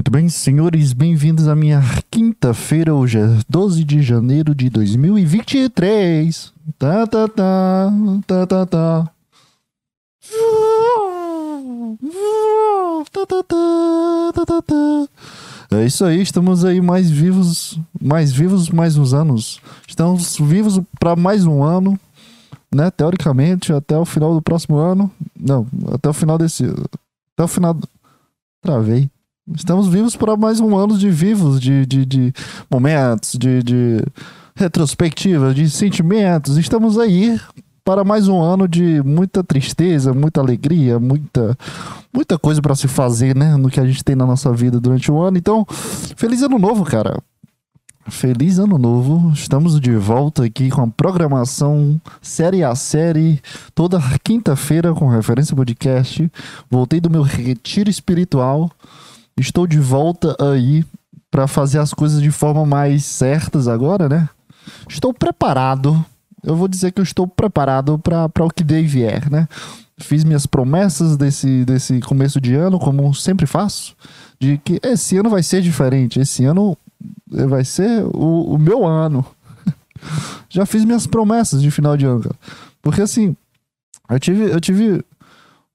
Muito bem, senhores, bem-vindos à minha quinta-feira, hoje é 12 de janeiro de 2023. Tá, tá, tá, tá, tá, tá. Tá, tá, tá. É isso aí, estamos aí mais vivos, mais vivos mais uns anos. Estamos vivos para mais um ano, né? Teoricamente, até o final do próximo ano. Não, até o final desse. Até o final. Travei. Estamos vivos para mais um ano de vivos, de, de, de momentos, de, de retrospectivas, de sentimentos. Estamos aí para mais um ano de muita tristeza, muita alegria, muita, muita coisa para se fazer, né? No que a gente tem na nossa vida durante o ano. Então, feliz ano novo, cara. Feliz ano novo. Estamos de volta aqui com a programação série a série, toda quinta-feira com referência podcast. Voltei do meu retiro espiritual. Estou de volta aí para fazer as coisas de forma mais certas agora, né? Estou preparado. Eu vou dizer que eu estou preparado para o que dei vier, né? Fiz minhas promessas desse, desse começo de ano, como sempre faço, de que esse ano vai ser diferente. Esse ano vai ser o, o meu ano. Já fiz minhas promessas de final de ano, cara. Porque assim, eu tive, eu tive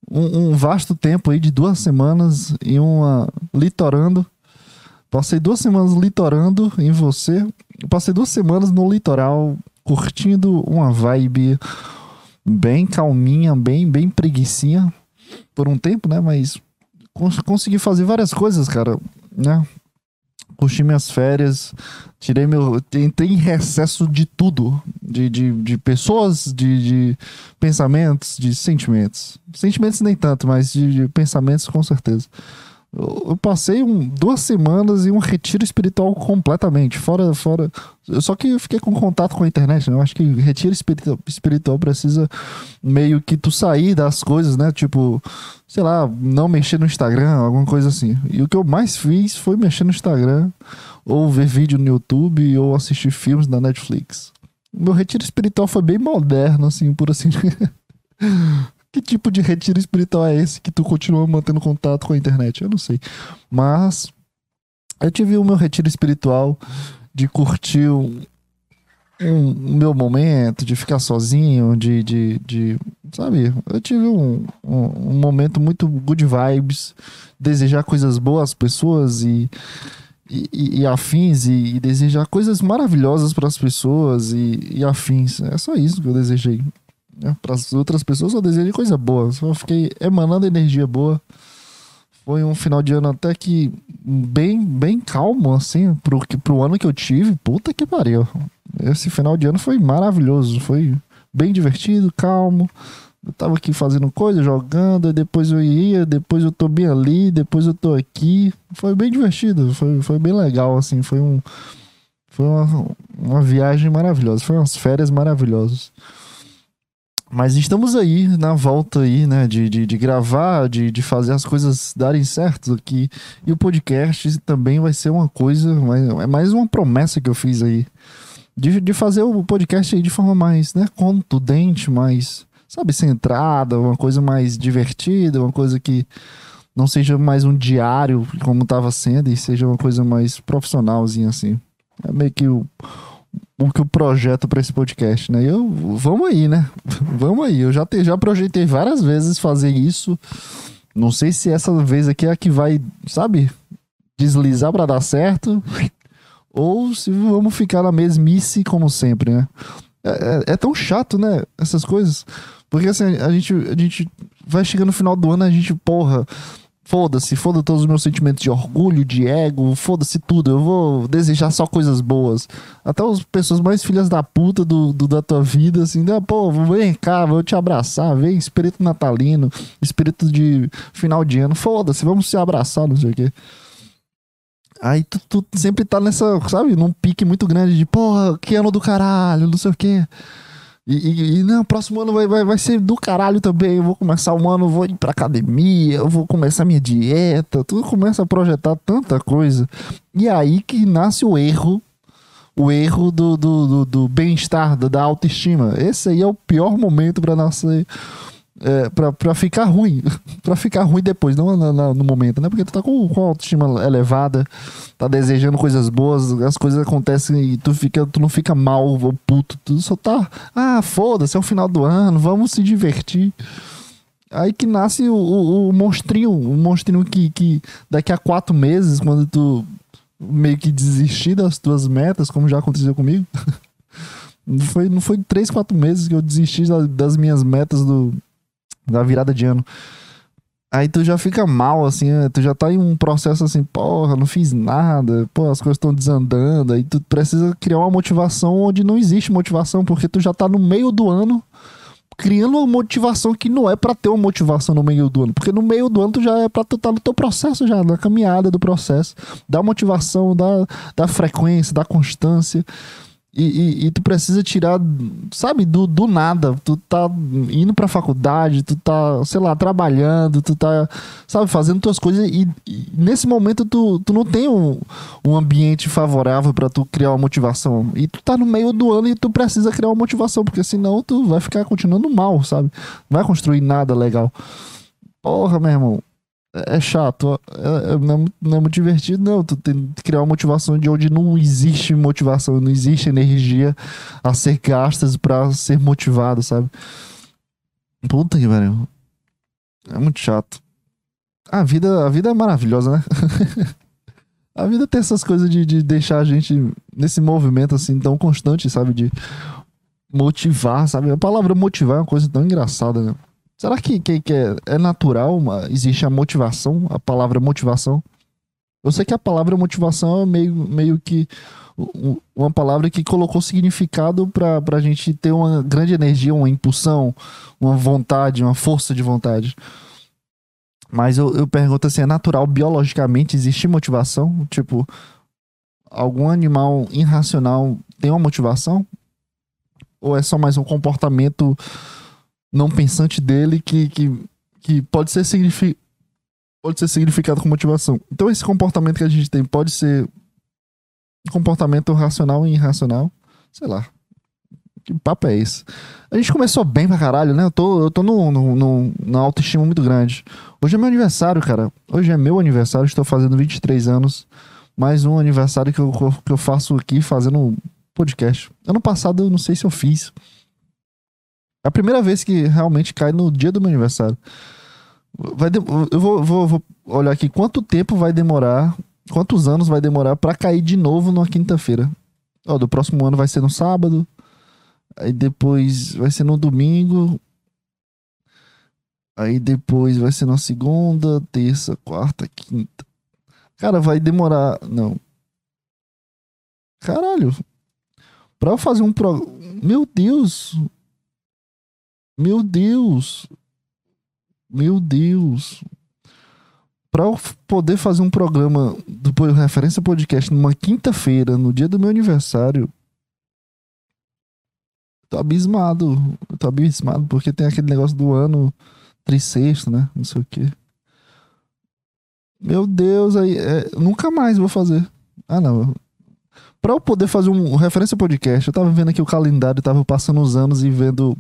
um, um, vasto tempo aí de duas semanas em uma litorando. Passei duas semanas litorando em você. Passei duas semanas no litoral curtindo uma vibe bem calminha, bem bem preguiçinha por um tempo, né? Mas cons consegui fazer várias coisas, cara, né? Curti minhas férias, tirei meu. Entrei em recesso de tudo. De, de, de pessoas, de, de pensamentos, de sentimentos. Sentimentos nem tanto, mas de, de pensamentos com certeza. Eu, passei um, duas semanas em um retiro espiritual completamente. Fora. fora Só que eu fiquei com contato com a internet, né? Eu acho que retiro espiritual, espiritual precisa meio que tu sair das coisas, né? Tipo sei lá, não mexer no Instagram, alguma coisa assim. E o que eu mais fiz foi mexer no Instagram, ou ver vídeo no YouTube, ou assistir filmes na Netflix. Meu retiro espiritual foi bem moderno, assim, por assim. que tipo de retiro espiritual é esse que tu continua mantendo contato com a internet? Eu não sei. Mas eu tive o meu retiro espiritual de curtir um, um, meu momento, de ficar sozinho, de, de, de sabe? Eu tive um, um, um, momento muito good vibes, desejar coisas boas às pessoas e, e, e afins, e, e, desejar coisas maravilhosas para as pessoas e, e, afins. É só isso que eu desejei. Né? Para as outras pessoas eu desejei coisa boa, só fiquei emanando energia boa. Foi um final de ano até que bem, bem calmo, assim, pro, pro ano que eu tive. Puta que pariu. Esse final de ano foi maravilhoso, foi bem divertido, calmo. Eu tava aqui fazendo coisa, jogando, depois eu ia, depois eu tô bem ali, depois eu tô aqui. Foi bem divertido, foi, foi bem legal, assim, foi um. Foi uma, uma viagem maravilhosa, foi umas férias maravilhosas. Mas estamos aí, na volta aí, né, de, de, de gravar, de, de fazer as coisas darem certo aqui. E o podcast também vai ser uma coisa, é mais uma promessa que eu fiz aí de, de fazer o podcast aí de forma mais, né, contundente, mais, sabe, centrada, uma coisa mais divertida, uma coisa que não seja mais um diário como estava sendo e seja uma coisa mais profissionalzinha assim. É meio que o, o que o projeto para esse podcast, né? Eu vamos aí, né? vamos aí. Eu já te, já projetei várias vezes fazer isso. Não sei se essa vez aqui é a que vai, sabe, deslizar para dar certo ou se vamos ficar na mesmice como sempre, né? É, é, é, tão chato, né? Essas coisas. Porque assim, a gente, a gente vai chegando no final do ano, a gente, porra, foda-se, foda todos os meus sentimentos de orgulho, de ego, foda-se tudo. Eu vou desejar só coisas boas. Até as pessoas mais filhas da puta do, do da tua vida, assim, né? Pô, vem cá, vou te abraçar, vem espírito natalino, espírito de final de ano, foda-se, vamos se abraçar, não sei o quê. Aí tu, tu, sempre tá nessa, sabe, num pique muito grande de, porra, que ano do caralho, não sei o quê. E, e, e não, próximo ano vai, vai, vai ser do caralho também. Eu vou começar o ano, vou ir pra academia, eu vou começar minha dieta. Tu começa a projetar tanta coisa. E aí que nasce o erro. O erro do, do, do, do bem-estar, da autoestima. Esse aí é o pior momento para nascer é, pra, pra ficar ruim. pra ficar ruim depois, não no, no, no, momento, né? Porque tu tá com, com autoestima elevada, tá desejando coisas boas, as coisas acontecem e tu, fica, tu não fica mal ou puto, tu só tá. Ah, foda-se, é o final do ano, vamos se divertir. Aí que nasce o, o, o monstrinho, o monstrinho que, que daqui a quatro meses, quando tu meio que desistir das tuas metas, como já aconteceu comigo. não, foi, não foi três, quatro meses que eu desisti das minhas metas do, da virada de ano. Aí tu já fica mal, assim, né? tu já tá em um processo assim, porra, não fiz nada, pô, as coisas estão desandando. Aí tu precisa criar uma motivação onde não existe motivação, porque tu já tá no meio do ano criando uma motivação que não é para ter uma motivação no meio do ano, porque no meio do ano tu já é para tu tá no teu processo já, na caminhada do processo, da motivação, da, da frequência, da constância. E, e, e, tu precisa tirar, sabe, do, do nada. Tu tá indo pra faculdade, tu tá, sei lá, trabalhando, tu tá, sabe, fazendo tuas coisas e, e nesse momento tu, tu não tem um, um ambiente favorável para tu criar uma motivação. E tu tá no meio do ano e tu precisa criar uma motivação, porque senão tu vai ficar continuando mal, sabe? Não vai construir nada legal. Porra, meu irmão é chato. É, é, não, é, não, é, muito divertido, não. Tu tem que criar uma motivação de onde não existe motivação, não existe energia a ser gastas para ser motivado, sabe? Puta que pariu. É muito chato. A vida, a vida é maravilhosa, né? a vida tem essas coisas de, de deixar a gente nesse movimento assim tão constante, sabe? De motivar, sabe? A palavra motivar é uma coisa tão engraçada, né? Será que, que, que é, é, natural? Uma, existe a motivação, a palavra motivação? Eu sei que a palavra motivação é meio, meio que uma palavra que colocou significado para a gente ter uma grande energia, uma impulsão, uma vontade, uma força de vontade. Mas eu, eu pergunto assim: é natural, biologicamente, existe motivação? Tipo, algum animal irracional tem uma motivação? Ou é só mais um comportamento não pensante dele que, que, que pode ser signifi pode ser significado com motivação. Então esse comportamento que a gente tem pode ser comportamento racional e irracional, sei lá. Que papo é esse? A gente começou bem pra caralho, né? Eu tô, eu tô no, no, na autoestima muito grande. Hoje é meu aniversário, cara. Hoje é meu aniversário, estou fazendo 23 anos. Mais um aniversário que eu, que eu faço aqui fazendo podcast. Ano passado eu não sei se eu fiz. É a primeira vez que realmente cai no dia do meu aniversário. Vai de... Eu vou, vou, vou, olhar aqui quanto tempo vai demorar, quantos anos vai demorar para cair de novo numa quinta-feira. Ó, do próximo ano vai ser no sábado, aí depois vai ser no domingo, aí depois vai ser na segunda, terça, quarta, quinta. Cara, vai demorar. Não. Caralho. Pra eu fazer um pro. Meu Deus. Meu Deus! Meu Deus! Para eu poder fazer um programa do Referência Podcast numa quinta-feira, no dia do meu aniversário, tô abismado. Eu tô abismado porque tem aquele negócio do ano trissexto, né? Não sei o quê. Meu Deus, aí é, nunca mais vou fazer. Ah, não. Para eu poder fazer um referência podcast, eu tava vendo aqui o calendário, tava passando os anos e vendo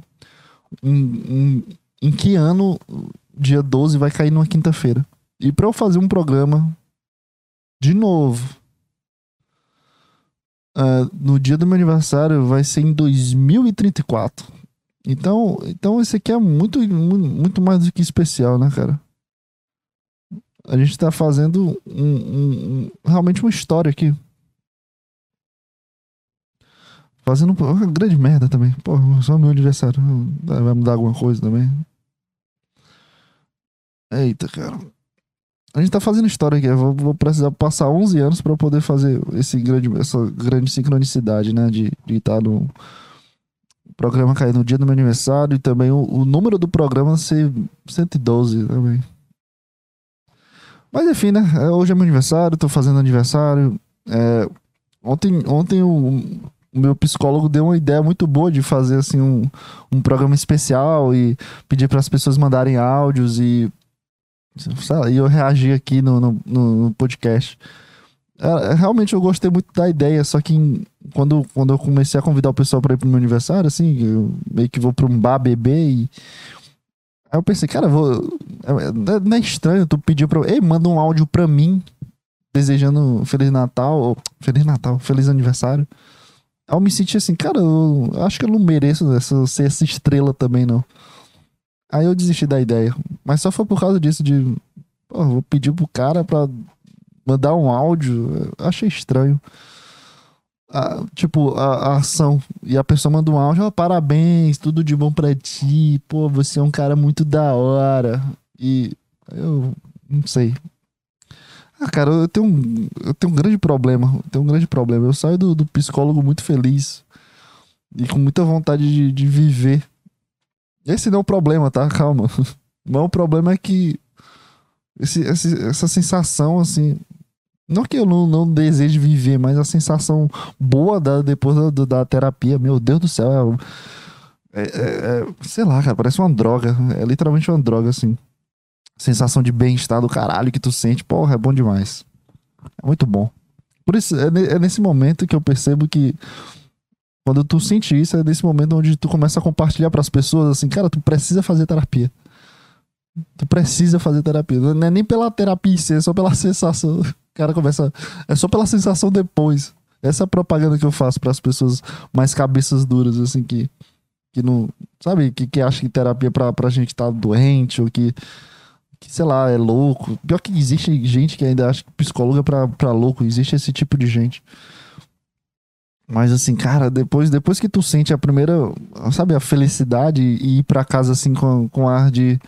em, em, em que ano dia 12 vai cair numa quinta-feira. E para eu fazer um programa de novo uh, no dia do meu aniversário vai ser em 2034. Então, então esse aqui é muito, muito mais do que especial, né, cara? A gente tá fazendo um, um, um, realmente uma história aqui. Fazendo uma grande merda também. Pô, só meu aniversário. Vai mudar alguma coisa também. Eita, cara. A gente tá fazendo história aqui. Eu vou, vou precisar passar 11 anos para poder fazer esse grande, essa grande sincronicidade, né? De estar tá no programa cair no dia do meu aniversário e também o, o número do programa ser 112 também. Mas enfim, né? É, hoje é meu aniversário, tô fazendo aniversário. É, ontem, ontem o, o meu psicólogo deu uma ideia muito boa de fazer assim um, um programa especial e pedir para as pessoas mandarem áudios e e eu reagi aqui no, no, no podcast. É, realmente eu gostei muito da ideia, só que quando, quando eu comecei a convidar o pessoal para ir pro meu aniversário, assim, eu meio que vou para um bar beber e Aí eu pensei, cara, vou. É, não é estranho tu pedir pra. Ei, manda um áudio pra mim desejando Feliz Natal, ou Feliz Natal, Feliz Aniversário. Eu me senti assim, cara, eu acho que eu não mereço essa, ser essa estrela também, não. Aí eu desisti da ideia. Mas só foi por causa disso, de. Pô, vou pedir pro cara pra mandar um áudio. Eu achei estranho. A, tipo, a, a, ação. E a pessoa manda um áudio, oh, parabéns, tudo de bom pra ti. Pô, você é um cara muito da hora. E eu não sei. Ah, cara, eu tenho um, eu tenho um grande problema. Eu tenho um grande problema. Eu saio do, do psicólogo muito feliz e com muita vontade de, de viver. Esse não é o problema, tá? Calma. Mas o problema é que esse, esse, essa sensação, assim. Não que eu não, não deseje viver, mas a sensação boa da, depois da, da terapia, meu Deus do céu, é, é, é, sei lá, cara, parece uma droga. É literalmente uma droga, assim sensação de bem-estar do caralho que tu sente, porra, é bom demais. É muito bom. Por isso, é, é nesse momento que eu percebo que quando tu sente isso, é nesse momento onde tu começa a compartilhar para as pessoas assim, cara, tu precisa fazer terapia. Tu precisa fazer terapia. Não é nem pela terapia em si, é só pela sensação. O cara começa. É só pela sensação depois. Essa é propaganda que eu faço para as pessoas mais cabeças duras, assim, que. Que não. Sabe? Que, que acham que terapia é pra, pra gente estar tá doente, ou que que, sei lá, é louco. Pior que existe gente que ainda acha que psicólogo é pra, pra louco. Existe esse tipo de gente. Mas assim, cara, depois, depois que tu sente a primeira, sabe, a felicidade e ir pra casa assim com, com ar de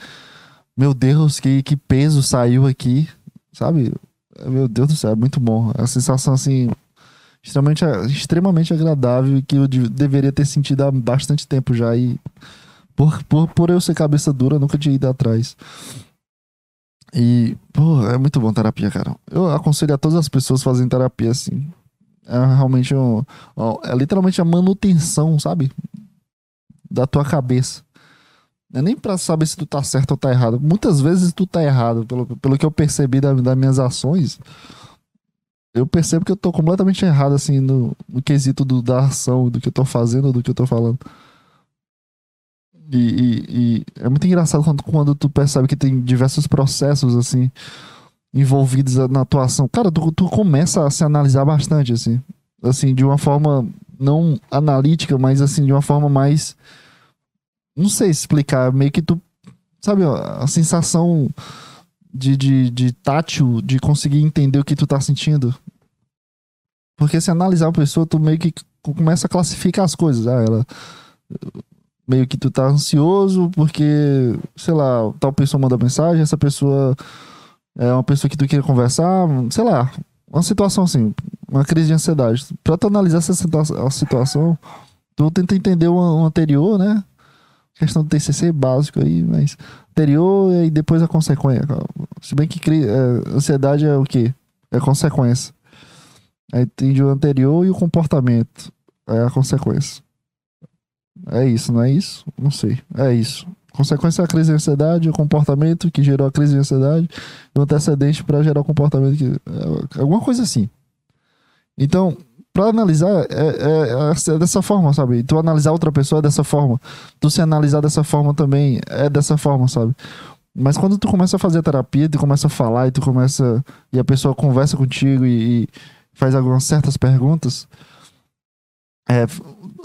meu Deus, que, que peso saiu aqui, sabe? Meu Deus do céu, é muito bom. É a sensação assim, extremamente, extremamente agradável que eu deveria ter sentido há bastante tempo já. E por, por, por eu ser cabeça dura, nunca tinha ido atrás. E, pô, é muito bom terapia, cara. Eu aconselho a todas as pessoas fazerem terapia assim. É realmente um, é literalmente a manutenção, sabe? Da tua cabeça. É nem pra saber se tu tá certo ou tá errado. Muitas vezes tu tá errado. Pelo, pelo que eu percebi da, das minhas ações, eu percebo que eu tô completamente errado, assim, no, no quesito do, da ação, do que eu tô fazendo, do que eu tô falando. E, e, e, é muito engraçado quando, quando tu percebe que tem diversos processos, assim, envolvidos na atuação. Cara, tu, tu começa a se analisar bastante, assim. Assim, de uma forma não analítica, mas, assim, de uma forma mais. Não sei explicar. Meio que tu. Sabe, a sensação de, de, de tátil, de conseguir entender o que tu tá sentindo. Porque se analisar a pessoa, tu meio que começa a classificar as coisas. Ah, ela meio que tu tá ansioso porque, sei lá, tal pessoa manda mensagem, essa pessoa é uma pessoa que tu quer conversar, sei lá, uma situação assim, uma crise de ansiedade. Pra tu analisar essa situa situação, tu tenta entender o, o anterior, né? Questão do TCC básico aí, mas anterior e depois a consequência. Se bem que é, ansiedade é o quê? É consequência. Aí tem o anterior e o comportamento. É a consequência. É isso, não é isso? Não sei. É isso. Consequência da crise de ansiedade, o comportamento que gerou a crise de ansiedade, o antecedente para gerar o comportamento que. É, alguma coisa assim. Então, para analisar, é, é, é, dessa forma, sabe? Tu analisar outra pessoa é dessa forma. Tu se analisar dessa forma também é dessa forma, sabe? Mas quando tu começa a fazer a terapia, tu começa a falar e tu começa. E a pessoa conversa contigo e, e faz algumas certas perguntas. É,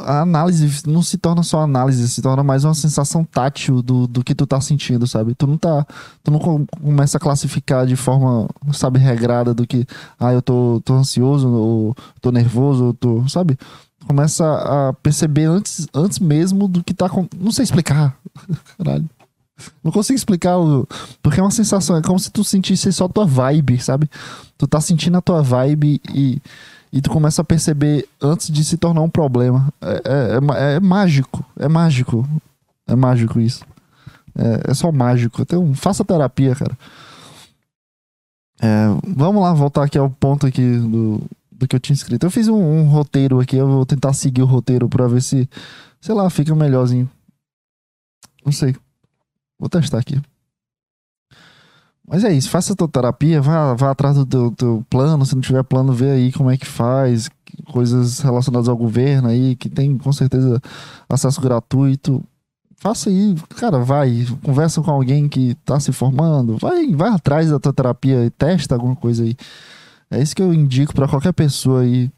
a análise não se torna só análise, se torna mais uma sensação tátil do, do que tu tá sentindo, sabe? Tu não tá. Tu não começa a classificar de forma, sabe, regrada do que, ah, eu tô, tô ansioso, ou tô nervoso, ou tô. Sabe? Começa a perceber antes, antes mesmo do que tá. Com... Não sei explicar. Caralho. Não consigo explicar. Porque é uma sensação, é como se tu sentisse só tua vibe, sabe? Tu tá sentindo a tua vibe e e tu começa a perceber antes de se tornar um problema. É, é, é, é mágico, é mágico. É mágico isso. É, é só mágico. Então, faça terapia, cara. É, vamos lá, voltar aqui ao ponto aqui do, do que eu tinha escrito. Eu fiz um, um roteiro aqui, eu vou tentar seguir o roteiro pra ver se, sei lá, fica melhorzinho. Não sei. Vou testar aqui. Mas é isso, faça a tua terapia, vá, vá atrás do teu, teu, plano, se não tiver plano, vê aí como é que faz, coisas relacionadas ao governo aí, que tem com certeza acesso gratuito. faça aí, cara, vai, conversa com alguém que tá se formando, vai, vai atrás da tua terapia e testa alguma coisa aí. É isso que eu indico para qualquer pessoa aí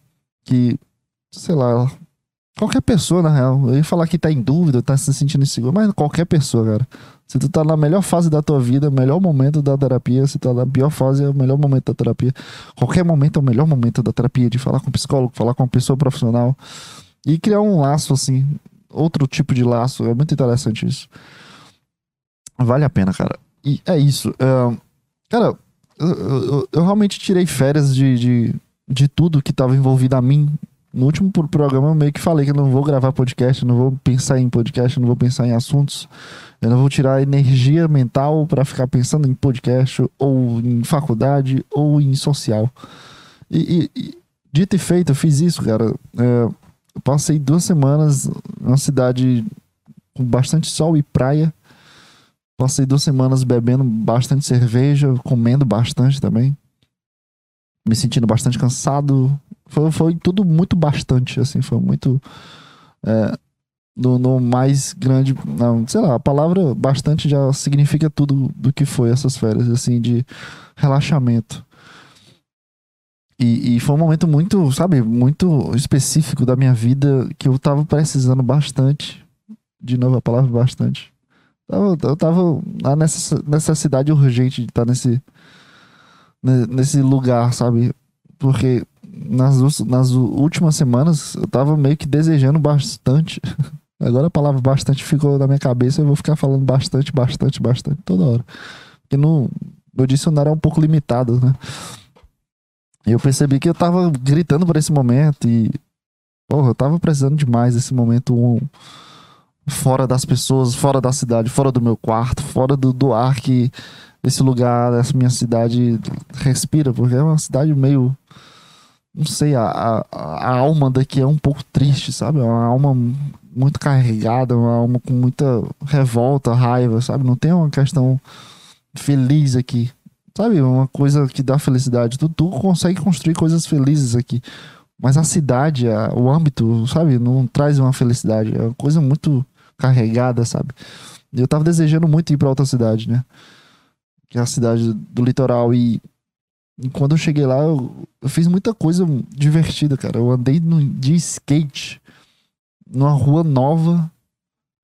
que, sei lá, qualquer pessoa na real. Eu ia falar que tá em dúvida, tá se sentindo inseguro, mas qualquer pessoa, cara. Se tu tá na melhor fase da tua vida, melhor momento da terapia, se tu tá na pior fase, é o melhor momento da terapia. Qualquer momento é o melhor momento da terapia, de falar com um psicólogo, falar com uma pessoa profissional e criar um laço assim, outro tipo de laço. É muito interessante isso. Vale a pena, cara. E é isso. Uh, cara, eu, eu, eu, realmente tirei férias de, de, de tudo que estava envolvido a mim. No último programa eu meio que falei que eu não vou gravar podcast, não vou pensar em podcast, não vou pensar em assuntos. Eu não vou tirar energia mental para ficar pensando em podcast, ou em faculdade, ou em social. E, e, e dito e feito, eu fiz isso, cara. É, eu passei duas semanas numa cidade com bastante sol e praia. Passei duas semanas bebendo bastante cerveja, comendo bastante também. Me sentindo bastante cansado. Foi, foi tudo muito bastante, assim, foi muito. É, no, no, mais grande. Não, sei lá, a palavra bastante já significa tudo do que foi essas férias, assim, de relaxamento. E, e, foi um momento muito, sabe, muito específico da minha vida que eu tava precisando bastante. De novo, a palavra bastante. Eu, eu tava na necessidade urgente de estar nesse, nesse lugar, sabe? Porque nas, nas últimas semanas eu tava meio que desejando bastante. Agora a palavra bastante ficou na minha cabeça eu vou ficar falando bastante, bastante, bastante toda hora. Porque no, dicionário é um pouco limitado, né? E eu percebi que eu tava gritando por esse momento e. Porra, eu tava precisando demais desse momento um, fora das pessoas, fora da cidade, fora do meu quarto, fora do, do ar que esse lugar, essa minha cidade respira, porque é uma cidade meio. Não sei, a, a, a alma daqui é um pouco triste, sabe? É uma alma muito carregada, uma alma com muita revolta, raiva, sabe? Não tem uma questão feliz aqui. Sabe, uma coisa que dá felicidade. Tu, tu consegue construir coisas felizes aqui. Mas a cidade, a, o âmbito, sabe, não traz uma felicidade. É uma coisa muito carregada, sabe? Eu tava desejando muito ir pra outra cidade, né? Que é a cidade do litoral. E, e quando eu cheguei lá, eu, eu, fiz muita coisa divertida, cara. Eu andei no, de skate numa rua nova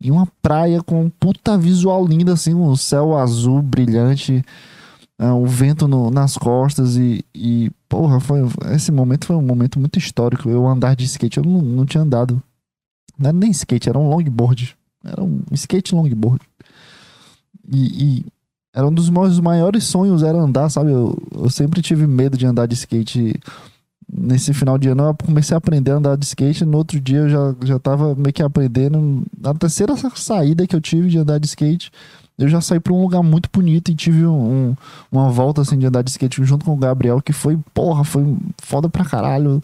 e uma praia com um puta visual lindo, assim, um céu azul brilhante uh, o vento no, nas costas e, e, porra, foi, esse momento foi um momento muito histórico. Eu andar de skate, eu não, não tinha andado. Não era nem skate, era um longboard. Era um skate longboard. E, e era um dos meus maiores sonhos era andar, sabe? Eu, eu sempre tive medo de andar de skate. Nesse final de ano eu comecei a aprender a andar de skate. No outro dia eu já, já tava meio que aprendendo. Na terceira saída que eu tive de andar de skate, eu já saí para um lugar muito bonito e tive um, uma volta assim de andar de skate junto com o Gabriel, que foi, porra, foi foda pra caralho.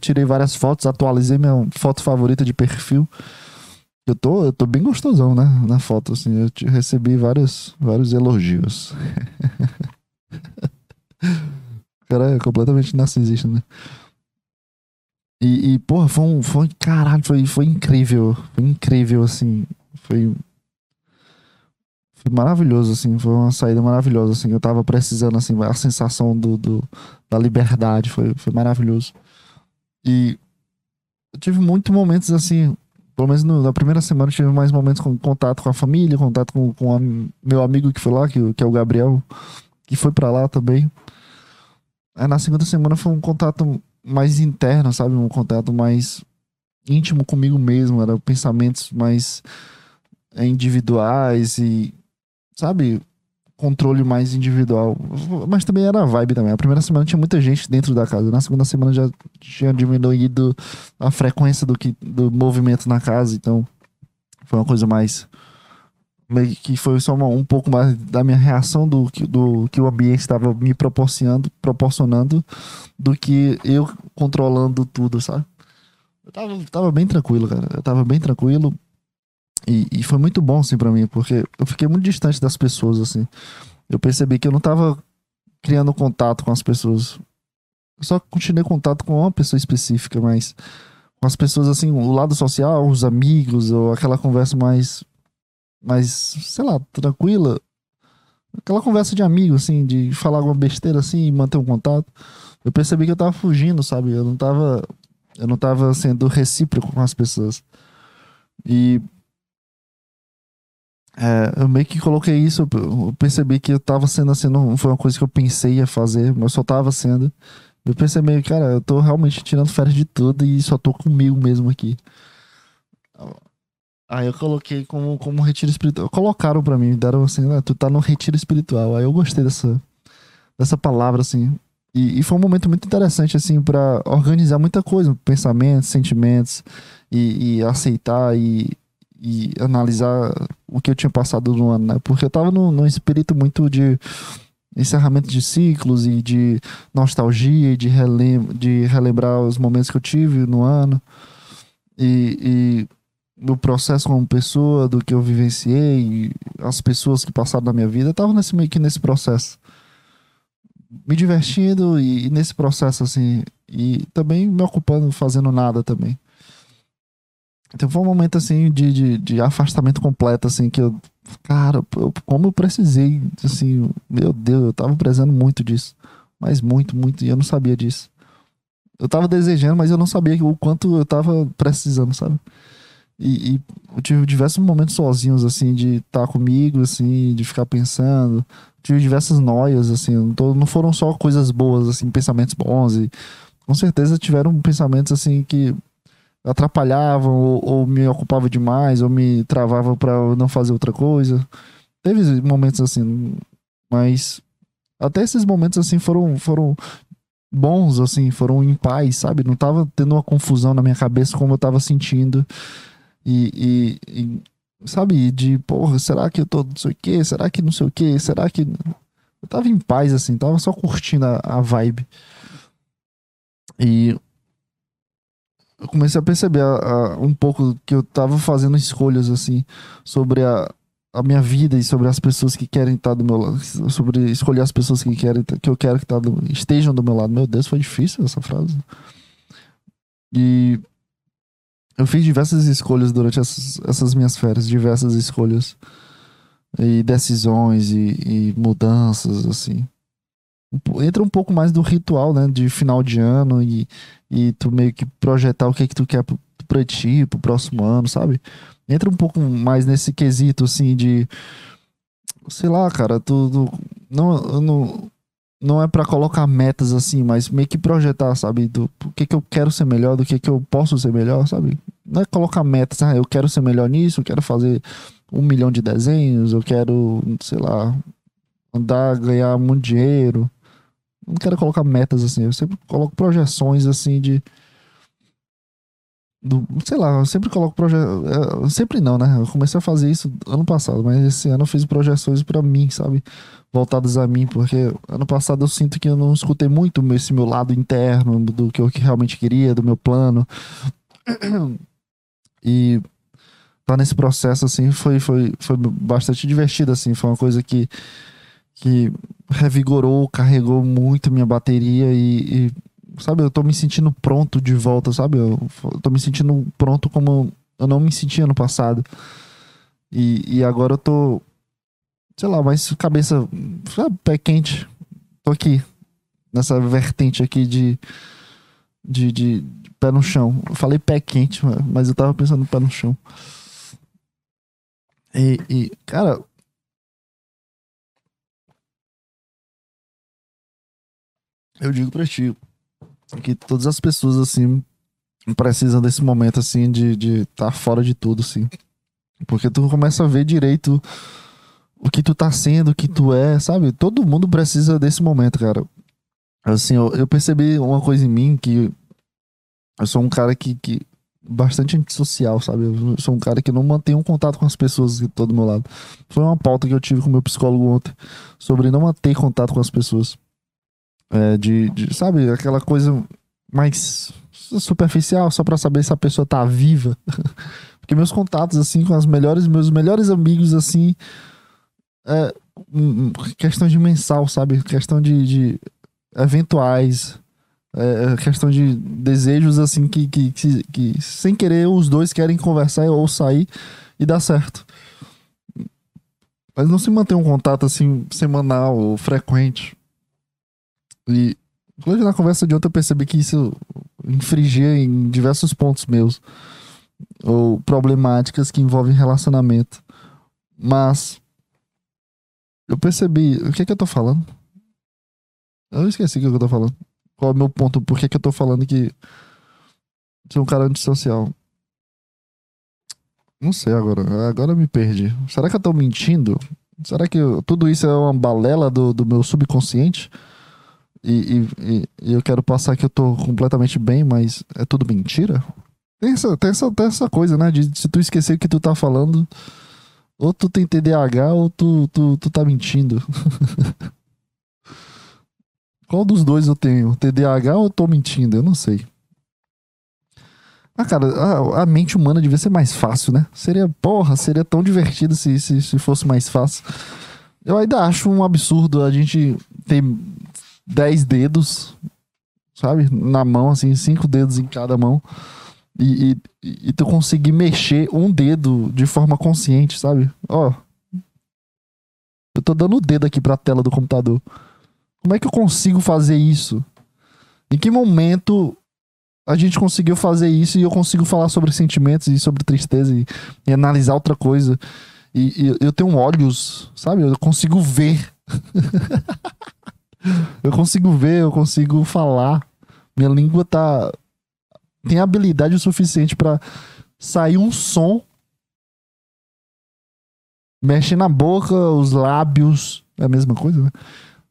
Tirei várias fotos, atualizei minha foto favorita de perfil. Eu tô, eu tô bem gostosão, né? Na foto, assim. Eu recebi vários, vários elogios. o cara é completamente narcisista, né? E, e porra, foi um. Foi, caralho, foi, foi incrível. Foi incrível, assim. Foi foi maravilhoso, assim, foi uma saída maravilhosa, assim, eu tava precisando, assim, a sensação do, do da liberdade, foi, foi maravilhoso. E eu tive muitos momentos, assim, pelo menos no, na primeira semana tive mais momentos com contato com a família, contato com, com a, meu amigo que foi lá, que, que é o Gabriel, que foi para lá também. Aí na segunda semana foi um contato mais interno, sabe, um contato mais íntimo comigo mesmo, era pensamentos mais individuais e sabe, controle mais individual. Mas também era a vibe também. A primeira semana tinha muita gente dentro da casa. Na segunda semana já tinha diminuído a frequência do, que, do movimento na casa. Então foi uma coisa mais. Meio que foi só uma, um pouco mais da minha reação do, do que o ambiente estava me proporcionando, proporcionando do que eu controlando tudo, sabe? Eu tava, tava bem tranquilo, cara. Eu tava bem tranquilo. E, e foi muito bom, assim, para mim, porque eu fiquei muito distante das pessoas, assim. Eu percebi que eu não tava criando contato com as pessoas. Eu só continuei contato com uma pessoa específica, mas com as pessoas, assim, o lado social, os amigos, ou aquela conversa mais mais, sei lá, tranquila. Aquela conversa de amigo, assim, de falar alguma besteira assim e manter um contato. Eu percebi que eu tava fugindo, sabe? Eu não tava. Eu não tava sendo recíproco com as pessoas. E. É, eu meio que coloquei isso, eu percebi que eu tava sendo assim, não foi uma coisa que eu pensei a fazer, mas só tava sendo. Eu percebi, cara, eu tô realmente tirando férias de tudo e só tô comigo mesmo aqui. Aí eu coloquei como, como retiro espiritual. Colocaram pra mim, deram assim, ah, tu tá no retiro espiritual. Aí eu gostei dessa, dessa palavra, assim. E, e foi um momento muito interessante, assim, para organizar muita coisa, pensamentos, sentimentos, e, e aceitar e, e, analisar o que eu tinha passado no ano, né? Porque eu tava num, espírito muito de encerramento de ciclos e de nostalgia, de, relem de relembrar os momentos que eu tive no ano. E, e do processo como pessoa, do que eu vivenciei, as pessoas que passaram na minha vida, eu tava nesse, meio que nesse processo. Me divertindo e, e, nesse processo, assim, e também me ocupando, fazendo nada também. Então foi um momento, assim, de, de, de afastamento completo, assim, que eu, cara, eu, como eu precisei, assim, meu Deus, eu tava precisando muito disso. Mas muito, muito, e eu não sabia disso. Eu tava desejando, mas eu não sabia o quanto eu tava precisando, sabe? E, e, eu tive diversos momentos sozinhos, assim, de estar tá comigo, assim, de ficar pensando. Tive diversas noias, assim, não, tô, não foram só coisas boas, assim, pensamentos bons. E com certeza tiveram pensamentos, assim, que atrapalhavam ou, ou me ocupavam demais, ou me travavam para não fazer outra coisa. Teve momentos assim, mas até esses momentos, assim, foram, foram bons, assim, foram em paz, sabe? Não tava tendo uma confusão na minha cabeça como eu tava sentindo. E, e, e, sabe, de porra, será que eu tô não sei o que? Será que não sei o que? Será que. Eu tava em paz, assim, tava só curtindo a, a vibe. E eu comecei a perceber a, a, um pouco que eu tava fazendo escolhas, assim, sobre a, a minha vida e sobre as pessoas que querem estar do meu lado, sobre escolher as pessoas que querem que eu quero que tá do, estejam do meu lado. Meu Deus, foi difícil essa frase. E eu fiz diversas escolhas durante essas, essas minhas férias, diversas escolhas e decisões e, e, mudanças, assim. Entra um pouco mais do ritual, né, de final de ano e, e tu meio que projetar o que é que tu quer pro, pra ti, pro próximo ano, sabe? Entra um pouco mais nesse quesito, assim, de sei lá, cara, tu, tu não, não, não é para colocar metas assim, mas meio que projetar, sabe? Do o que que eu quero ser melhor, do que que eu posso ser melhor, sabe? Não é colocar metas, ah, eu quero ser melhor nisso, eu quero fazer um milhão de desenhos, eu quero, sei lá, andar, ganhar muito dinheiro. Não quero colocar metas assim, eu sempre coloco projeções assim de do, sei lá, eu sempre coloco projetos. É, sempre não, né? Eu comecei a fazer isso ano passado, mas esse ano eu fiz projeções para mim, sabe? Voltadas a mim, porque ano passado eu sinto que eu não escutei muito esse meu lado interno, do que eu realmente queria, do meu plano. E tá nesse processo, assim, foi, foi, foi bastante divertido, assim. Foi uma coisa que, que revigorou, carregou muito minha bateria e, e sabe, eu tô me sentindo pronto de volta, sabe? Eu, eu tô me sentindo pronto como eu não me sentia no passado. E, e agora eu tô, sei lá, mais cabeça, sabe, pé quente. Tô aqui, nessa vertente aqui de, de, de, de pé no chão. Eu falei pé quente, mas eu tava pensando pé no chão. E, e cara, eu digo pra ti, que todas as pessoas, assim, precisam desse momento, assim, de estar de tá fora de tudo, assim. Porque tu começa a ver direito o que tu tá sendo, o que tu é, sabe? Todo mundo precisa desse momento, cara. Assim, eu, eu percebi uma coisa em mim que eu sou um cara que, que bastante antissocial, sabe? Eu sou um cara que não mantém um contato com as pessoas que estão do meu lado. Foi uma pauta que eu tive com meu psicólogo ontem sobre não manter contato com as pessoas. É, de, de, sabe, aquela coisa mais superficial, só para saber se a pessoa tá viva. Porque meus contatos, assim, com as melhores, meus melhores amigos, assim, é questão de mensal, sabe? Questão de, de eventuais, é, questão de desejos, assim, que, que, que, que, sem querer os dois querem conversar ou sair e dá certo. Mas não se mantém um contato assim semanal ou frequente. E hoje na conversa de ontem eu percebi que isso infringia em diversos pontos meus. Ou problemáticas que envolvem relacionamento. Mas eu percebi. O que é que eu tô falando? Eu esqueci o que eu tô falando. Qual é o meu ponto? Por que, que eu tô falando que sou um cara antissocial? Não sei agora. Agora eu me perdi. Será que eu tô mentindo? Será que eu, tudo isso é uma balela do, do meu subconsciente? E, e, e, eu quero passar que eu tô completamente bem, mas é tudo mentira? Tem essa, tem essa, tem essa coisa, né? De se tu esquecer o que tu tá falando, ou tu tem TDAH ou tu, tu, tu tá mentindo. Qual dos dois eu tenho? TDAH ou eu tô mentindo? Eu não sei. Ah, cara, a, a, mente humana devia ser mais fácil, né? Seria, porra, seria tão divertido se, se, se fosse mais fácil. Eu ainda acho um absurdo a gente ter 10 dedos, sabe? Na mão, assim, cinco dedos em cada mão. E, e, e tu conseguir mexer um dedo de forma consciente, sabe? Ó. Eu tô dando o dedo aqui pra tela do computador. Como é que eu consigo fazer isso? Em que momento a gente conseguiu fazer isso e eu consigo falar sobre sentimentos e sobre tristeza e, e analisar outra coisa. E, e, eu tenho olhos, sabe? Eu consigo ver. eu consigo ver, eu consigo falar. Minha língua tá tem habilidade o suficiente para sair um som. Mexe na boca, os lábios, é a mesma coisa, né?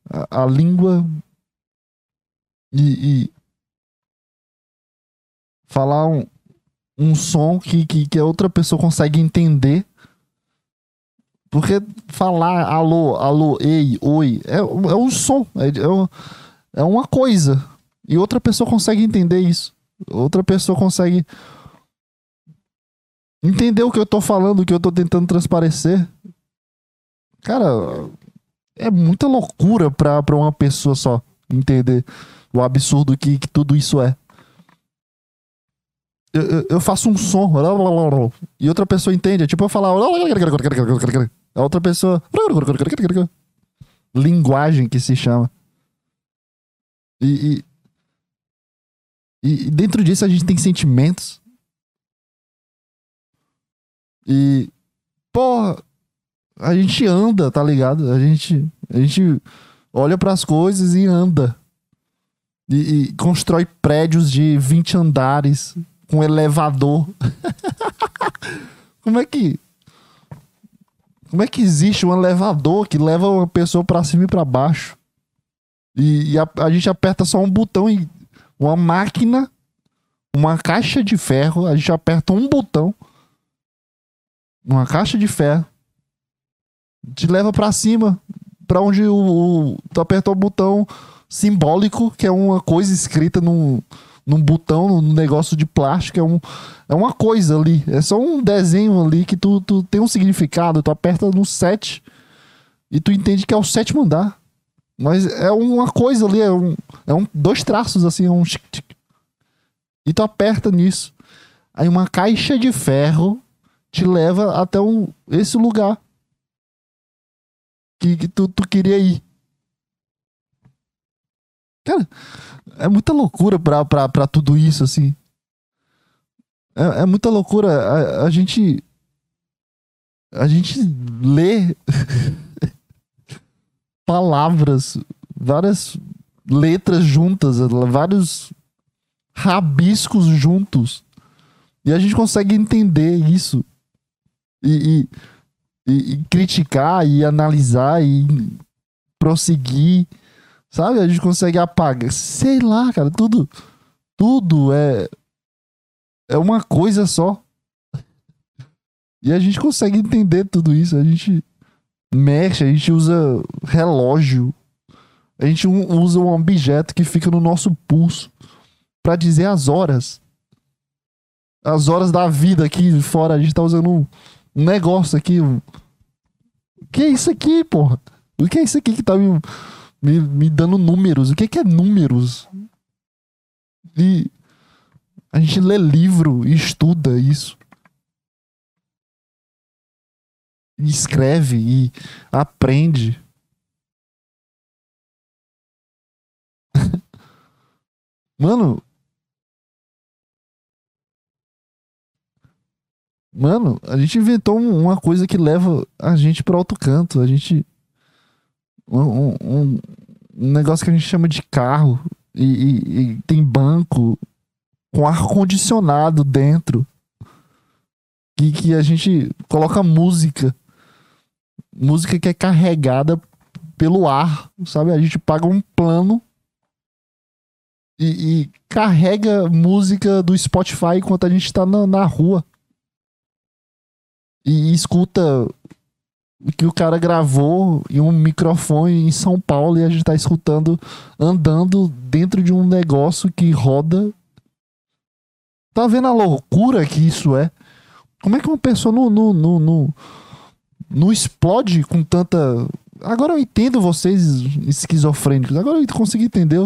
A, a língua e, e falar um, um som que, que, que a outra pessoa consegue entender. Porque falar alô, alô, ei, oi, é, é um som, é, é, é uma coisa. E outra pessoa consegue entender isso. Outra pessoa consegue entender o que eu tô falando, o que eu tô tentando transparecer. Cara, é muita loucura pra, pra uma pessoa só entender o absurdo que, que tudo isso é eu, eu faço um som e outra pessoa entende. É tipo eu falar. A outra pessoa. Linguagem que se chama. E, e, e dentro disso a gente tem sentimentos. E. Porra. A gente anda, tá ligado? A gente. A gente olha para as coisas e anda. E, e, constrói prédios de 20 andares com elevador. Como é que. Como é que existe um elevador que leva uma pessoa para cima e para baixo? E, e a, a, gente aperta só um botão e uma máquina, uma caixa de ferro, a gente aperta um botão, uma caixa de ferro, te leva para cima, para onde o, o, tu apertou o botão simbólico, que é uma coisa escrita num, num botão, num negócio de plástico, é, um, é uma coisa ali. É só um desenho ali que tu, tu tem um significado. Tu aperta no 7 e tu entende que é o sétimo andar. Mas é uma coisa ali, é um, é um dois traços assim, é um e tu aperta nisso. Aí uma caixa de ferro te leva até um, esse lugar que, que tu, tu queria ir. Cara, é muita loucura pra, pra, pra tudo isso, assim. É, é muita loucura. A, a gente. A gente lê palavras, várias letras juntas, vários rabiscos juntos. E a gente consegue entender isso. E, e, e, e criticar, e analisar, e prosseguir Sabe? A gente consegue apagar. Sei lá, cara, tudo. Tudo é. É uma coisa só. E a gente consegue entender tudo isso. A gente mexe, a gente usa relógio. A gente usa um objeto que fica no nosso pulso para dizer as horas. As horas da vida aqui fora. A gente tá usando um, negócio aqui. O que é isso aqui, porra? O que é isso aqui que tá me me, me dando números. O que, que é números? E a gente lê livro e estuda isso. escreve e aprende. Mano. Mano, a gente inventou uma coisa que leva a gente para outro canto. A gente. Um, um, negócio que a gente chama de carro. E, e, e tem banco com ar-condicionado dentro. Que, que a gente coloca música. Música que é carregada pelo ar, sabe? A gente paga um plano e, e carrega música do Spotify enquanto a gente tá na, na rua. E, e escuta que o cara gravou em um microfone em São Paulo e a gente tá escutando andando dentro de um negócio que roda. Tá vendo a loucura que isso é? Como é que uma pessoa não, não, não, não, não explode com tanta. Agora eu entendo vocês esquizofrênicos. Agora eu consegui entender.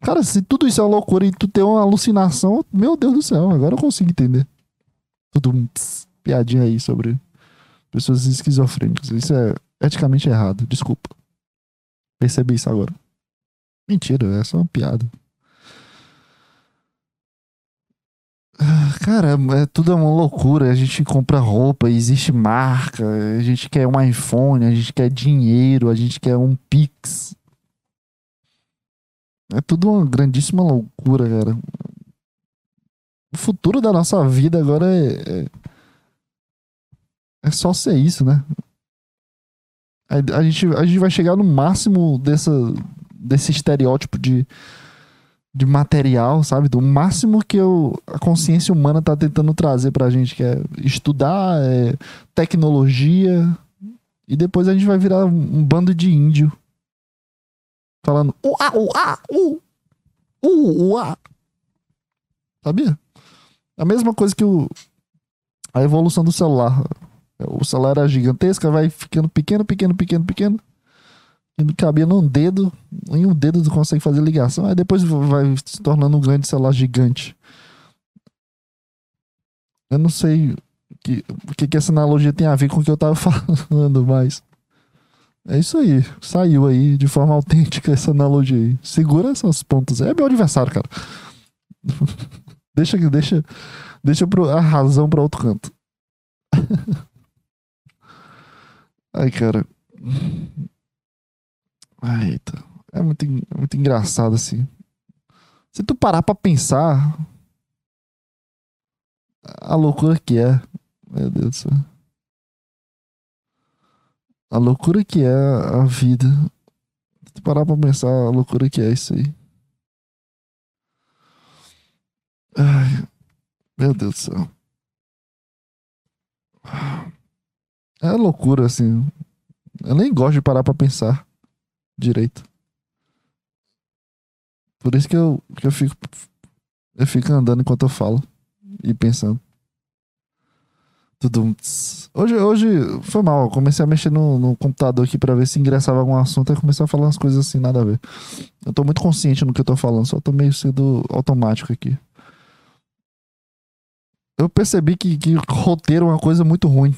Cara, se tudo isso é loucura e tu tem uma alucinação, meu Deus do céu, agora eu consigo entender. Tudo piadinha aí sobre pessoas esquizofrênicas. Isso é eticamente errado, desculpa. Percebi isso agora. Mentira, é só uma piada. Ah, cara, é, tudo é uma loucura. A gente compra roupa, existe marca, a gente quer um iPhone, a gente quer dinheiro, a gente quer um Pix. É tudo uma grandíssima loucura, cara. O futuro da nossa vida agora é. É, é só ser isso, né? A, a, gente, a gente vai chegar no máximo dessa, desse estereótipo de, de material, sabe? Do máximo que eu, a consciência humana tá tentando trazer pra gente, que é estudar, é, tecnologia. E depois a gente vai virar um bando de índio falando uá, uá, u, u, uá. Sabia? A mesma coisa que o, a evolução do celular. O celular era gigantesca, vai ficando pequeno, pequeno, pequeno, pequeno. E não cabia num dedo, em um dedo tu consegue fazer ligação, aí depois vai se tornando um grande celular gigante. Eu não sei o que, que, que essa analogia tem a ver com o que eu tava falando, mas. É isso aí. Saiu aí de forma autêntica essa analogia aí. Segura essas pontas. É meu aniversário, cara. deixa, deixa, deixa a razão pra outro canto. Ai, cara. Ai, eita. É muito, é muito engraçado assim. Se tu parar pra pensar. A loucura que é. Meu Deus do céu. A loucura que é a vida. Se tu parar pra pensar a loucura que é isso aí. Ai, meu Deus do céu. É loucura, assim. Eu nem gosto de parar pra pensar direito. Por isso que eu, que eu fico. Eu fico andando enquanto eu falo e pensando. Tudo. Hoje, hoje foi mal. Eu comecei a mexer no, no computador aqui para ver se ingressava algum assunto e comecei a falar umas coisas assim, nada a ver. Eu tô muito consciente no que eu tô falando, só tô meio sendo automático aqui. Eu percebi que, que roteiro é uma coisa muito ruim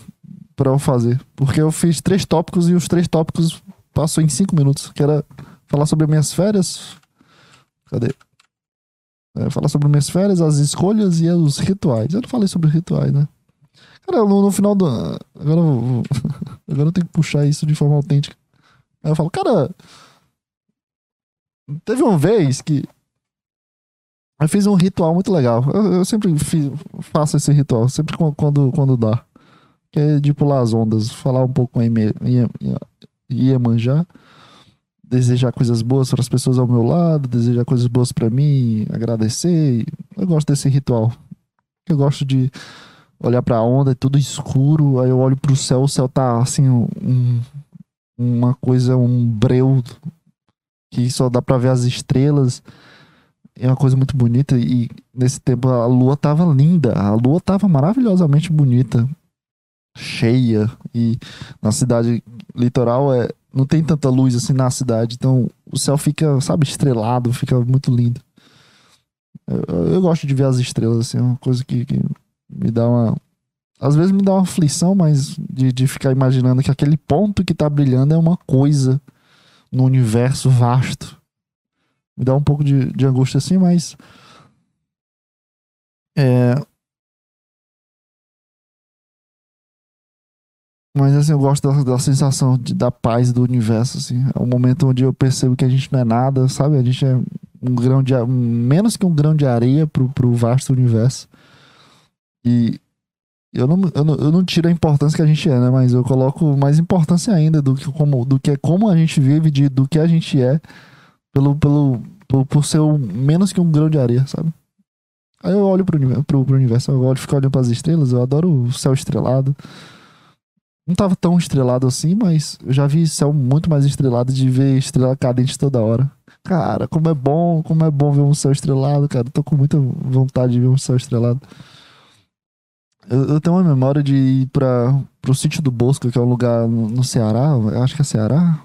para eu fazer. Porque eu fiz três tópicos e os três tópicos passou em cinco minutos. Que era falar sobre minhas férias. Cadê? É, falar sobre minhas férias, as escolhas e os rituais. Eu não falei sobre rituais, né? Cara, no, no final do. Agora eu, agora eu tenho que puxar isso de forma autêntica. Aí eu falo, cara. Teve uma vez que. Eu fiz um ritual muito legal. Eu, eu sempre fiz, faço esse ritual, sempre quando, quando dá. Que é de pular as ondas, falar um pouco com a Iemanjá, desejar coisas boas para as pessoas ao meu lado, desejar coisas boas para mim, agradecer. Eu gosto desse ritual. Eu gosto de olhar pra onda, é tudo escuro, aí eu olho pro céu, o céu tá assim, um, uma coisa, um breu que só dá pra ver as estrelas. É uma coisa muito bonita e nesse tempo a lua tava linda, a lua tava maravilhosamente bonita, cheia e na cidade litoral é não tem tanta luz assim na cidade, então o céu fica, sabe, estrelado, fica muito lindo. Eu, eu gosto de ver as estrelas assim, é uma coisa que, que me dá uma às vezes me dá uma aflição, mas de, de ficar imaginando que aquele ponto que tá brilhando é uma coisa no universo vasto. Me dá um pouco de, de angústia assim, mas. É. Mas assim, eu gosto da, da sensação de, da paz do universo, assim. É um momento onde eu percebo que a gente não é nada, sabe? A gente é um grão de menos que um grão de areia pro, pro vasto universo. E eu não, eu, não, eu não tiro a importância que a gente é, né? Mas eu coloco mais importância ainda do que como, do que é como a gente vive, de, do que a gente é, pelo, pelo, por, por ser um, menos que um grão de areia, sabe? Aí eu olho pro, pro, pro universo, eu olho, fico olhando pras estrelas, eu adoro o céu estrelado. Não tava tão estrelado assim, mas eu já vi céu muito mais estrelado de ver estrela cadente toda hora. Cara, como é bom, como é bom ver um céu estrelado, cara. Tô com muita vontade de ver um céu estrelado. Eu, eu tenho uma memória de ir para pro sítio do Bosco, que é um lugar no, no Ceará, acho que é Ceará,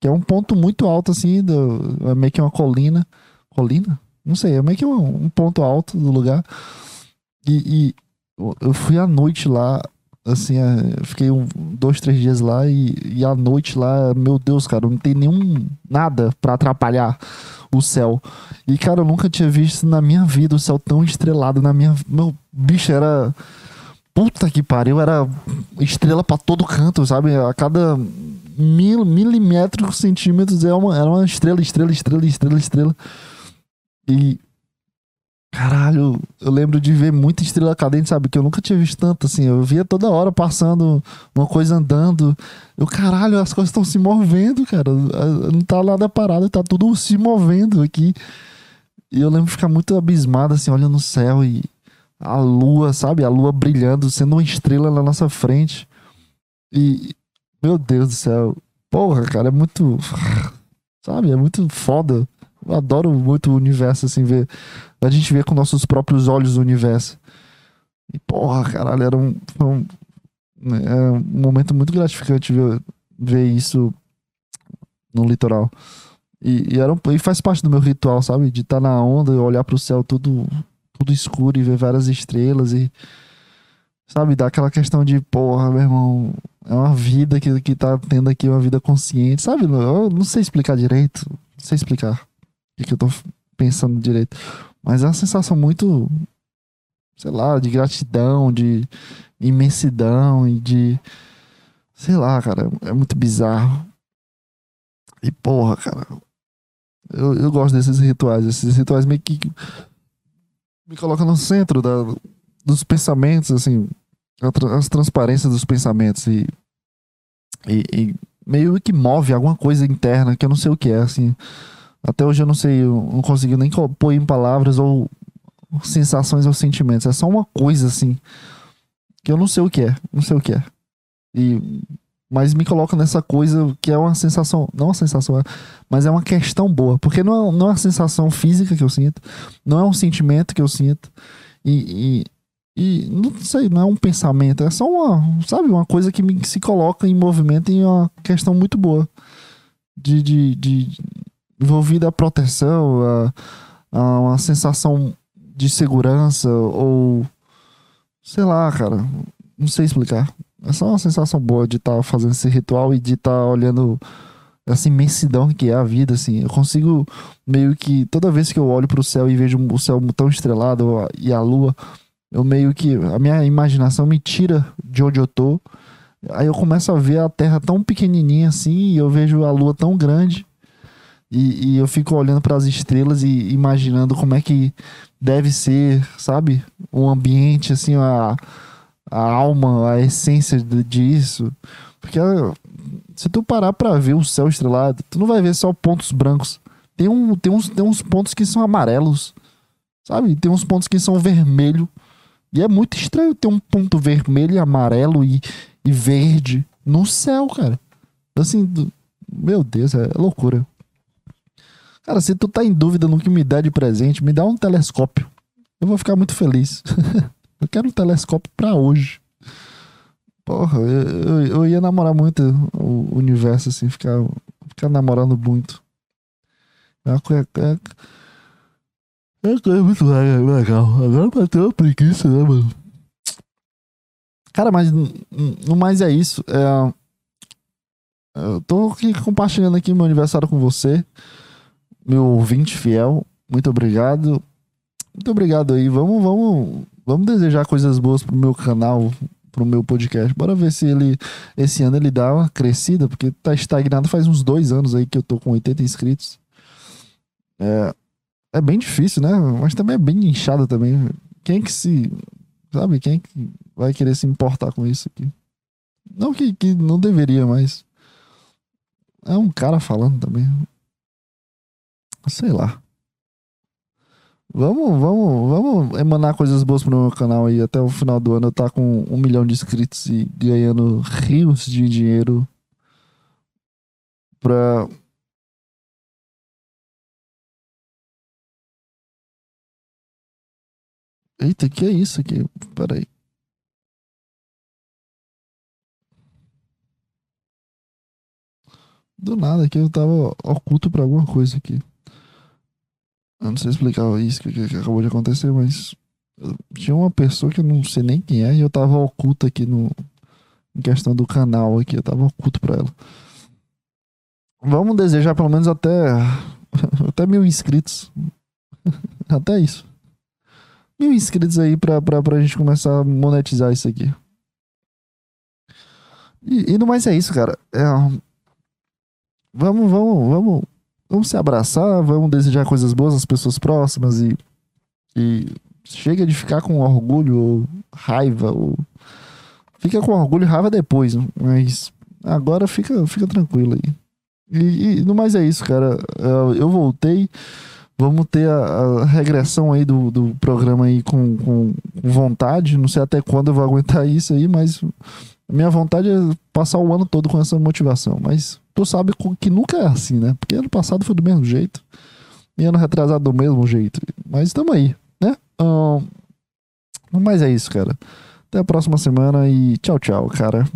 que é um ponto muito alto, assim, do, é meio que uma colina. Colina? Não sei, é meio que um, um ponto alto do lugar. E, e, eu fui à noite lá, assim, é, fiquei um, dois, três dias lá e, e à noite lá, meu Deus, cara, não tem nenhum nada para atrapalhar o céu. E, cara, eu nunca tinha visto na minha vida o céu tão estrelado na minha. Meu bicho era. Puta que pariu, era estrela para todo canto, sabe? A cada mil, milímetros, centímetros era uma, era uma estrela, estrela, estrela, estrela, estrela. E. Caralho, eu lembro de ver muita estrela cadente, sabe? Que eu nunca tinha visto tanto, assim. Eu via toda hora passando uma coisa andando. Eu, caralho, as coisas estão se movendo, cara. Não tá nada parado, tá tudo se movendo aqui. E eu lembro de ficar muito abismado, assim, olhando no céu e a lua, sabe? A lua brilhando, sendo uma estrela na nossa frente. E, meu Deus do céu. Porra, cara, é muito. Sabe? É muito foda. Adoro muito o universo, assim, ver. A gente vê com nossos próprios olhos o universo. E, porra, caralho, era um. um, é um momento muito gratificante ver, ver isso no litoral. E, e, era um, e faz parte do meu ritual, sabe? De estar tá na onda e olhar pro céu tudo, tudo escuro e ver várias estrelas e. Sabe? Dar aquela questão de, porra, meu irmão, é uma vida que, que tá tendo aqui, uma vida consciente, sabe? Eu não sei explicar direito. Não sei explicar que, que eu tô pensando direito. Mas é uma sensação muito, sei lá, de gratidão, de imensidão e de. Sei lá, cara, é muito bizarro. E porra, cara, eu, eu gosto desses rituais. Esses rituais meio que me colocam no centro da, dos pensamentos, assim, as transparências dos pensamentos e, e, e, meio que move alguma coisa interna que eu não sei o que é, assim. Até hoje eu não sei, eu não consegui nem pôr em palavras ou sensações ou sentimentos. É só uma coisa, assim, que eu não sei o que é, não sei o que é. E mas me coloca nessa coisa que é uma sensação, não uma sensação, mas é uma questão boa, porque não é, não é uma sensação física que eu sinto, não é um sentimento que eu sinto, e, e, e não sei, não é um pensamento, é só uma, sabe, uma coisa que me, se coloca em movimento e uma questão muito boa de, de, de envolvida a proteção, a, a uma sensação de segurança ou sei lá, cara, não sei explicar. É só uma sensação boa de estar tá fazendo esse ritual e de estar tá olhando essa imensidão que é a vida, assim. Eu consigo meio que toda vez que eu olho para o céu e vejo o céu tão estrelado e a lua, eu meio que a minha imaginação me tira de onde eu tô. Aí eu começo a ver a Terra tão pequenininha assim e eu vejo a lua tão grande. E, e eu fico olhando para as estrelas e imaginando como é que deve ser, sabe? O ambiente, assim, a a alma, a essência disso. Porque se tu parar pra ver o céu estrelado, tu não vai ver só pontos brancos. Tem, um, tem, uns, tem uns pontos que são amarelos, sabe? Tem uns pontos que são vermelho. E é muito estranho ter um ponto vermelho, amarelo e, e verde no céu, cara. Assim, meu Deus, é loucura. Cara, se tu tá em dúvida no que me dá de presente, me dá um telescópio. Eu vou ficar muito feliz. Eu quero um telescópio pra hoje. Porra, eu, eu, eu ia namorar muito o universo, assim, ficar, ficar namorando muito. É uma coisa. É, é muito legal. Agora bateu uma preguiça, né, mano? Cara, mas no mais é isso. É, eu tô aqui compartilhando aqui meu aniversário com você, meu ouvinte fiel. Muito obrigado. Muito obrigado aí. Vamos, vamos, vamos desejar coisas boas pro meu canal, pro meu podcast. Bora ver se ele esse ano ele dá uma crescida, porque tá estagnado faz uns dois anos aí que eu tô com 80 inscritos. É, é bem difícil, né? Mas também é bem inchado também. Quem que se. Sabe? Quem que vai querer se importar com isso aqui? Não que, que não deveria, mas. É um cara falando também. Sei lá. Vamos, vamos, vamos emanar coisas boas pro meu canal aí. Até o final do ano eu tá com um milhão de inscritos e ganhando rios de dinheiro pra. Eita, que é isso aqui? Peraí. Do nada aqui eu tava oculto pra alguma coisa aqui. Eu não sei explicar isso que, que acabou de acontecer, mas tinha uma pessoa que eu não sei nem quem é e eu tava oculto aqui no em questão do canal aqui, eu tava oculto pra ela. Vamos desejar pelo menos até até mil inscritos. até isso. Mil inscritos aí pra, pra, pra gente começar a monetizar isso aqui. E, e no mais é isso, cara. É, vamos, vamos, vamos vamos se abraçar, vamos desejar coisas boas às pessoas próximas e, e chega de ficar com orgulho ou raiva ou fica com orgulho e raiva depois, mas agora fica, fica tranquilo aí. E, e no mais é isso, cara. Eu voltei. Vamos ter a, a regressão aí do, do programa aí com, com, vontade. Não sei até quando eu vou aguentar isso aí, mas minha vontade é passar o ano todo com essa motivação. Mas tu sabe que nunca é assim, né? Porque ano passado foi do mesmo jeito. E ano retrasado do mesmo jeito. Mas estamos aí, né? Um, mas é isso, cara. Até a próxima semana e tchau, tchau, cara.